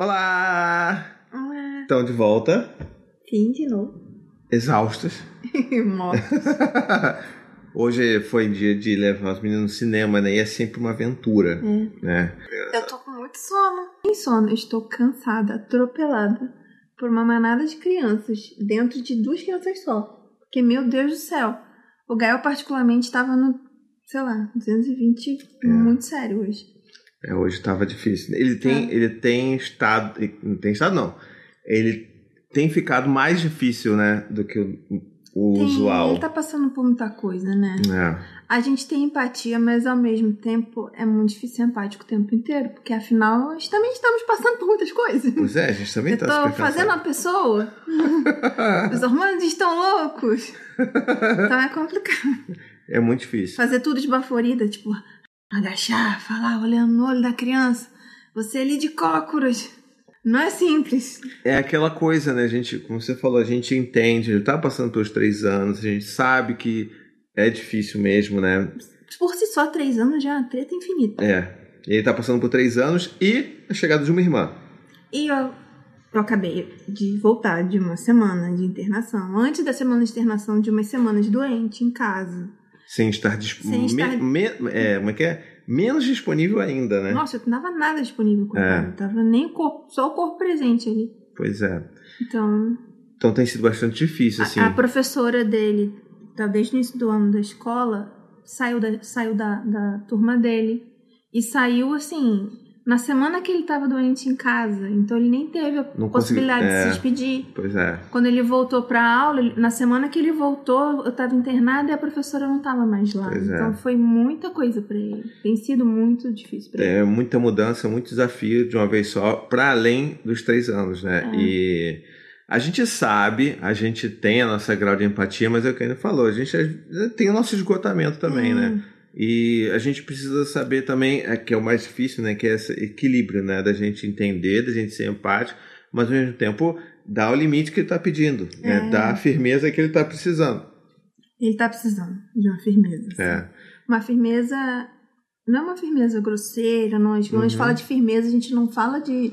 Olá! Olá. Estão de volta, Sim, de novo. exaustas. Morto. Hoje foi dia de levar os meninos no cinema, né? E é sempre uma aventura, É. né? Eu tô com muito sono. Sem sono, estou cansada, atropelada por uma manada de crianças dentro de duas crianças só. Porque, meu Deus do céu, o Gael particularmente estava no, sei lá, 220, muito sério hoje. É, hoje tava difícil. Ele tem, É. ele tem estado. Não tem estado, não. Ele tem ficado mais difícil, né? Do que o, o Tem- usual. Ele tá passando por muita coisa, né? É. A gente tem empatia, mas ao mesmo tempo é muito difícil ser empático o tempo inteiro, porque afinal nós também estamos passando por muitas coisas. Pois é, a gente também Eu tá tô super fazendo uma pessoa. Os hormônios estão loucos. Então é complicado. É muito difícil. Fazer tudo esbaforida, tipo, agachar, falar, olhando no olho da criança. Você ali de cócoras. Não é simples. É aquela coisa, né? A gente, como você falou, a gente entende, ele tá passando pelos três anos, a gente sabe que é difícil mesmo, né? Por si só, três anos já é uma treta infinita. É. Ele tá passando por três anos e a chegada de uma irmã. E eu, eu acabei de voltar de uma semana de internação. Antes da semana de internação, de umas semanas doente em casa. Sem estar disponível. Sem estar- é, como é que é? Menos disponível ainda, né? Nossa, eu não tava nada disponível com É. ela. Tava nem o corpo, só o corpo presente ali. Pois é. Então, Então tem sido bastante difícil, assim. A, a professora dele, tá desde o início do ano da escola, saiu da, saiu da, da turma dele. E saiu assim, na semana que ele tava doente em casa. Então ele nem teve a Não possibilidade consegui- de é. se despedir. Pois é. Quando ele voltou pra aula, ele- na semana que ele voltou, eu tava internada e a professora não tava mais lá. Pois é. então foi muita coisa pra ele. Tem sido muito difícil pra ele. É muita mudança, muito desafio de uma vez só, para além dos três anos, né? É. E a gente sabe, a gente tem a nossa grau de empatia, mas é o que ele falou, a gente tem o nosso esgotamento também, Hum. né? E a gente precisa saber também, é, que é o mais difícil, né? Que é esse equilíbrio, né? Da gente entender, da gente ser empático, mas ao mesmo tempo dar o limite que ele está pedindo, né? É. Dar a firmeza que ele está precisando. Ele tá precisando de uma firmeza. assim. É. Uma firmeza. Não é uma firmeza grosseira, não. A gente, Quando a gente Uhum. fala de firmeza, a gente não fala de,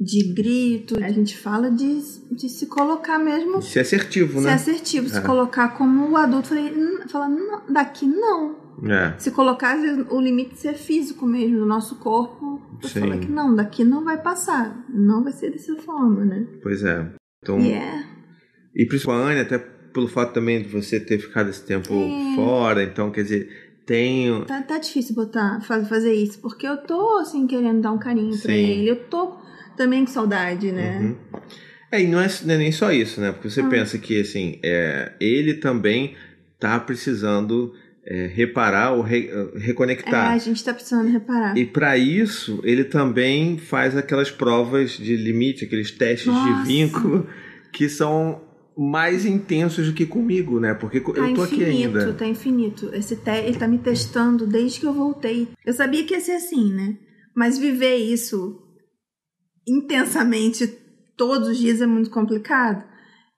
de grito, a gente fala de, de se colocar mesmo. Ser assertivo, Ser né? assertivo, se É. colocar como o adulto. Falei, "Não, daqui não. É. Se colocar às vezes, o limite ser físico mesmo, do nosso corpo. Sim. falar que não, daqui não vai passar. Não vai ser dessa forma, né? Pois é. Então, E é. E principalmente até pelo fato também de você ter ficado esse tempo É. fora, então quer dizer, tem. Tá, tá difícil botar, fa- fazer isso, porque eu tô, assim, querendo dar um carinho pra Sim. ele. Eu tô também com saudade, né? Uhum. É, e não é, não é nem só isso, né? Porque você Ah. pensa que assim, é, ele também tá precisando é, reparar ou re- É, reconectar. a gente tá precisando reparar. E para isso, ele também faz aquelas provas de limite, aqueles testes Nossa. de vínculo que são mais intensos do que comigo, né? Porque Tá eu tô aqui infinito, ainda. tá infinito. Esse te... Ele tá me testando desde que eu voltei. Eu sabia que ia ser assim, né? Mas viver isso intensamente todos os dias é muito complicado.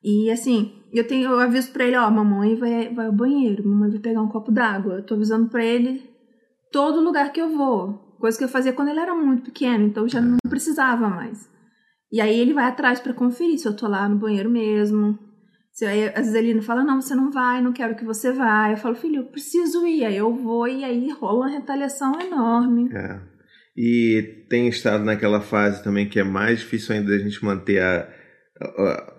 E assim, eu tenho, eu aviso pra ele, ó, mamãe vai, vai ao banheiro, mamãe vai pegar um copo d'água. Eu tô avisando pra ele todo lugar que eu vou. Coisa que eu fazia quando ele era muito pequeno, então já não precisava mais. E aí ele vai atrás pra conferir se eu tô lá no banheiro mesmo. Se aí, às vezes ele não fala, não, você não vai, não quero que você vá. Eu falo, filho, eu preciso ir. Aí eu vou e aí rola uma retaliação enorme. É. E tem estado naquela fase também que é mais difícil ainda da gente manter a, a-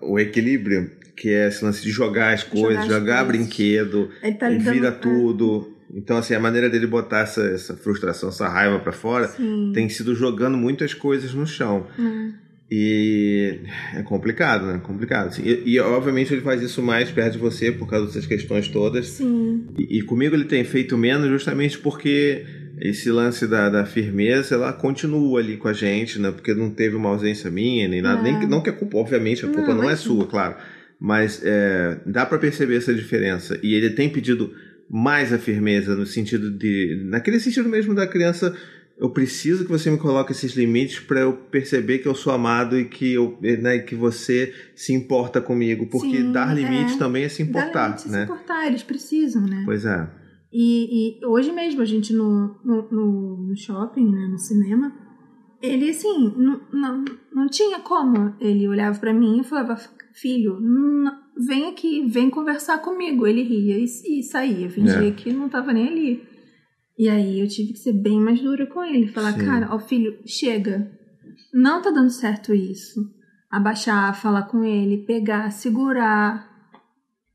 o equilíbrio, que é esse lance de jogar as coisas, as jogar coisas. brinquedo, Ele tá vira com- tudo. Então, assim, a maneira dele botar essa, essa frustração, essa raiva pra fora, Sim. tem sido jogando muitas coisas no chão. Hum. E é complicado, né? Complicado. assim. E, e, obviamente ele faz isso mais perto de você por causa dessas questões todas. Sim. E, e comigo ele tem feito menos justamente porque esse lance da, da firmeza, ela continua ali com a gente, né? Porque não teve uma ausência minha, nem nada. É. Nem, não que a culpa, obviamente, a Não, culpa não, é sua, claro. Mas é, dá para perceber essa diferença. E ele tem pedido mais a firmeza no sentido de. Naquele sentido mesmo da criança. Eu preciso que você me coloque esses limites para eu perceber que eu sou amado e que, eu, né, que você se importa comigo. Porque Sim, dar limites é. também é se importar, limite, né? Se importar, eles precisam, né? Pois é. E, e hoje mesmo a gente no, no, no- no shopping, né, no cinema, ele, assim, não, não, não tinha como. Ele olhava para mim e falava, filho, não, vem aqui, vem conversar comigo. Ele ria e, e saía, fingia É. que não tava nem ali. E aí eu tive que ser bem mais dura com ele. Falar, Sim. cara, ó filho, chega. Não tá dando certo isso. Abaixar, falar com ele, pegar, segurar.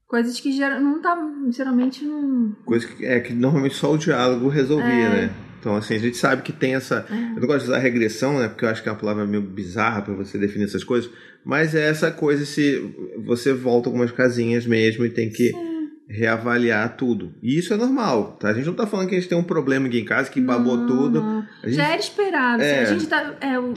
Coisas que geral, não tá, geralmente não... Coisa que, é, que normalmente só o diálogo resolvia, É. né? Então, assim, a gente sabe que tem essa. Eu não gosto de usar regressão, né? Porque eu acho que é uma palavra meio bizarra para você definir essas coisas. Mas é essa coisa se você volta algumas casinhas mesmo e tem que reavaliar tudo. E isso é normal, tá? A gente não tá falando que a gente tem um problema aqui em casa, que babou Não, tudo. gente- Já era esperado. É. A gente tá. É, o,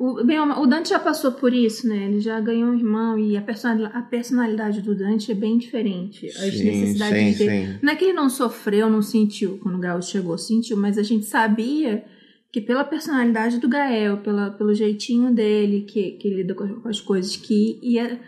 o, bem, o Dante já passou por isso, né? Ele já ganhou um irmão e a personalidade, a personalidade do Dante é bem diferente. As Sim, necessidades sim, dele. sim. Não é que ele não sofreu, não sentiu quando o Gael chegou, sentiu, mas a gente sabia que pela personalidade do Gael, pela, pelo jeitinho dele, que, que ele lida com as, coisas, que ia,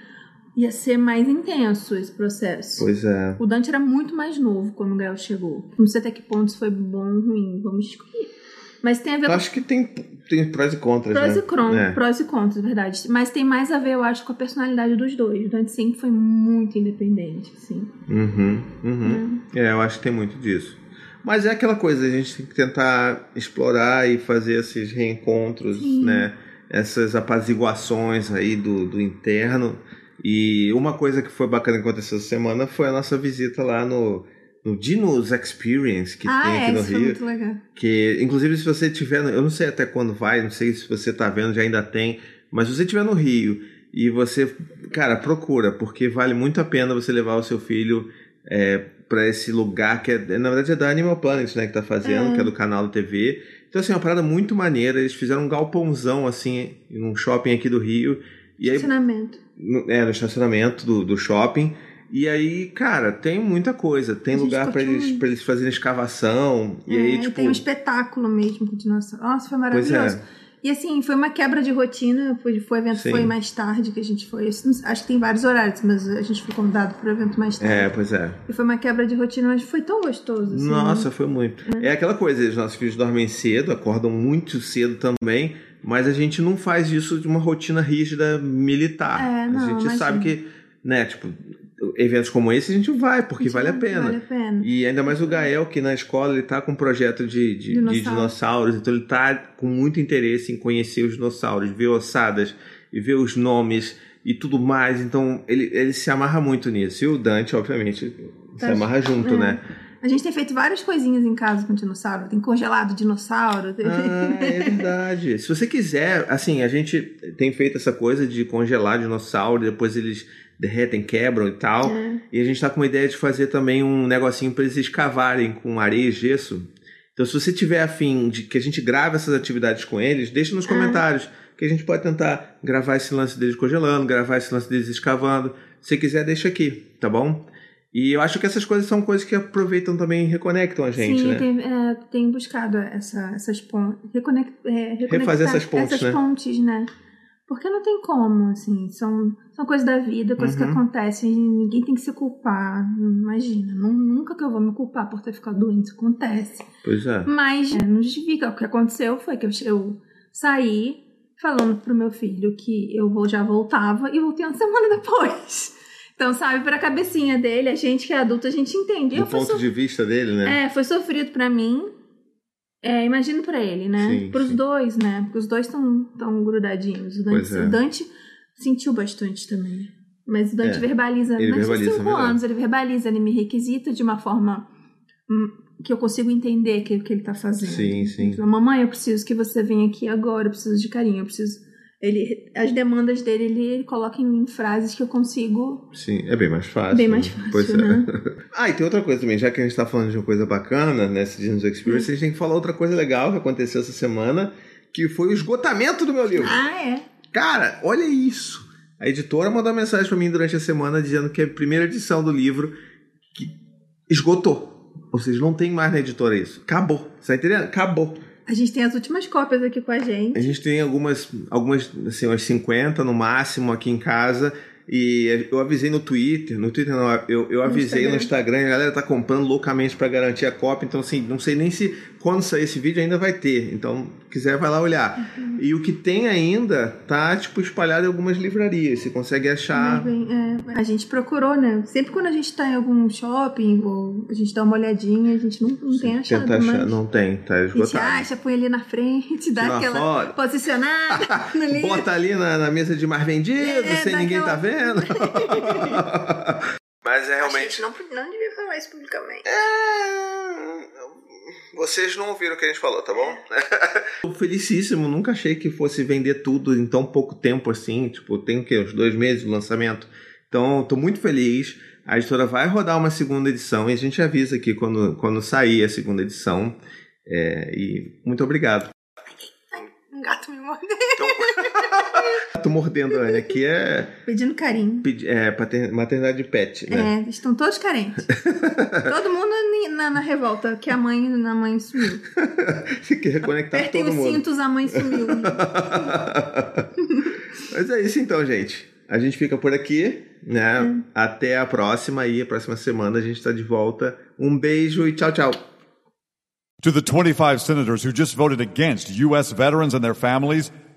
ia ser mais intenso esse processo. Pois é. O Dante era muito mais novo quando o Gael chegou. Não sei até que ponto isso foi bom ou ruim, vamos discutir. Mas tem a ver Eu com acho que tem, tem prós e contras, prós né? e, cron, É. prós e contras, é verdade. Mas tem mais a ver, eu acho, com a personalidade dos dois. O Dante sempre foi muito independente, assim. Uhum, uhum. É, eu acho que tem muito disso. Mas é aquela coisa, a gente tem que tentar explorar e fazer esses reencontros, Sim. né? Essas apaziguações aí do, do interno. E uma coisa que foi bacana que aconteceu essa semana foi a nossa visita lá no, no Dinos Experience, que ah, tem é, aqui no isso foi Rio. muito legal. Que, inclusive, se você tiver. Eu não sei até quando vai, não sei se você tá vendo, já ainda tem. Mas se você estiver no Rio e você. Cara, procura, porque vale muito a pena você levar o seu filho é, para esse lugar que é. Na verdade é da Animal Planet, né? Que tá fazendo, É. que é do canal da TV. Então, assim, é uma parada muito maneira. Eles fizeram um galpãozão, assim, num shopping aqui do Rio. E aí, Estacionamento. no, é, no estacionamento do, do shopping. E aí, cara, tem muita coisa. Tem lugar para curtiu eles, pra eles fazerem escavação. E É, aí, tipo. tem um espetáculo mesmo com dinossauro. Nossa, foi Pois maravilhoso. é. E assim, foi uma quebra de rotina. Foi, foi o evento Sim. foi mais tarde que a gente foi. Acho que tem vários horários, mas a gente foi convidado para o evento mais tarde. É, pois é. E foi uma quebra de rotina, mas foi tão gostoso. Assim, Nossa, foi muito. É aquela coisa, os nossos filhos dormem cedo, acordam muito cedo também, mas a gente não faz isso de uma rotina rígida militar. É, não, a gente imagina. sabe que, né, tipo, eventos como esse a gente vai, porque Gente, vale a pena. Vale a pena. E ainda mais o Gael, que na escola ele tá com um projeto de, de, de Dinossauro. dinossauros, então ele tá com muito interesse em conhecer os dinossauros, ver ossadas e ver os nomes e tudo mais. Então ele, ele se amarra muito nisso. E o Dante, obviamente, se Tá- amarra junto, é. né? A gente tem feito várias coisinhas em casa com dinossauro. Tem congelado dinossauro. tem- Ah, é verdade. Se você quiser, assim, a gente tem feito essa coisa de congelar dinossauro, depois eles derretem, quebram e tal. É. E a gente tá com uma ideia de fazer também um negocinho para eles escavarem com areia e gesso. Então, se você tiver afim de que a gente grave essas atividades com eles, deixa nos comentários. Que a gente pode tentar gravar esse lance deles congelando, gravar esse lance deles escavando. Se quiser, deixa aqui, tá bom? E eu acho que essas coisas são coisas que aproveitam também e reconectam a gente, Sim, né? tem, é, tenho buscado essa, essas pontes. Reconect, é, reconectar Refazer essas pontes, essas né? pontes, né? Porque não tem como, assim. São, são coisas da vida, coisas Uhum. que acontecem. Ninguém tem que se culpar. Imagina. nu- nunca que eu vou me culpar por ter ficado doente. Isso acontece. Pois é. Mas é, não justifica. O que aconteceu foi que eu, eu saí falando pro meu filho que eu vou- já voltava e voltei uma semana depois. Então, sabe, pra cabecinha dele, a gente que é adulto, a gente entende. Do ponto so- de vista dele, né? É, foi sofrido pra mim. É, imagino pra ele, né? Sim, Pros sim. dois, né? Porque os dois estão tão grudadinhos. O Dante, é. o Dante sentiu bastante também. Mas o Dante É, verbaliza. ele verbaliza cinco anos, ele verbaliza, ele me requisita de uma forma hum, que eu consigo entender que, que ele tá fazendo. Sim, sim. Fala, Mamãe, eu preciso que você venha aqui agora, eu preciso de carinho, eu preciso. Ele, as demandas dele, ele, coloca em, frases que eu consigo. Sim, é bem mais fácil. Bem né? mais fácil, Pois é. né? ah, e tem outra coisa também, já que a gente tá falando de uma coisa bacana nessa Disney Experience, a gente tem que falar outra coisa legal que aconteceu essa semana, que foi o esgotamento do meu livro. Ah, é. Cara, olha isso! A editora mandou uma mensagem pra mim durante a semana dizendo que a primeira edição do livro que esgotou. Ou seja, não tem mais na editora isso. Acabou. Você tá entendendo? Acabou. A gente tem as últimas cópias aqui com a gente. A gente tem algumas, algumas, assim, umas 50 no máximo aqui em casa. E eu avisei no Twitter, no Twitter não, eu, eu avisei no Instagram, e a galera tá comprando loucamente para garantir a cópia, então assim, não sei nem se quando sair esse vídeo ainda vai ter. Então, quiser vai lá olhar. Uhum. E o que tem ainda tá tipo espalhado em algumas livrarias. Você consegue achar. Bem, é, a gente procurou, né? Sempre quando a gente tá em algum shopping ou a gente dá uma olhadinha, a gente não, não Sim, tem achado. Tenta achar, mas... não tem, tá esgotado. A gente acha, põe ali na frente, dá aquela posicionada Bota ali na, na, mesa de mais vendido, é, sem ninguém aquela... tá vendo. Mas é realmente. A gente não, não devia falar isso publicamente. É. Vocês não ouviram o que a gente falou, tá bom? Tô felicíssimo, nunca achei que fosse vender tudo em tão pouco tempo assim. Tipo, tem o quê? Uns dois meses do lançamento. Então, tô muito feliz. A editora vai rodar uma segunda edição e a gente avisa aqui quando, quando sair a segunda edição. É, e muito obrigado gato me mordendo. Gato mordendo a Anne aqui é. Pedindo carinho. Pedi, é, maternidade de pet, né? É, estão todos carentes. todo mundo na, na, revolta, que a mãe, a mãe sumiu. Você quer reconectar Apertem todo mundo. os cintos, a mãe sumiu. Mas é isso então, gente. A gente fica por aqui, né? É. Até a próxima e a próxima semana a gente está de volta. Um beijo e tchau, tchau. To the 25 senators who just voted against U.S. veterans and their families,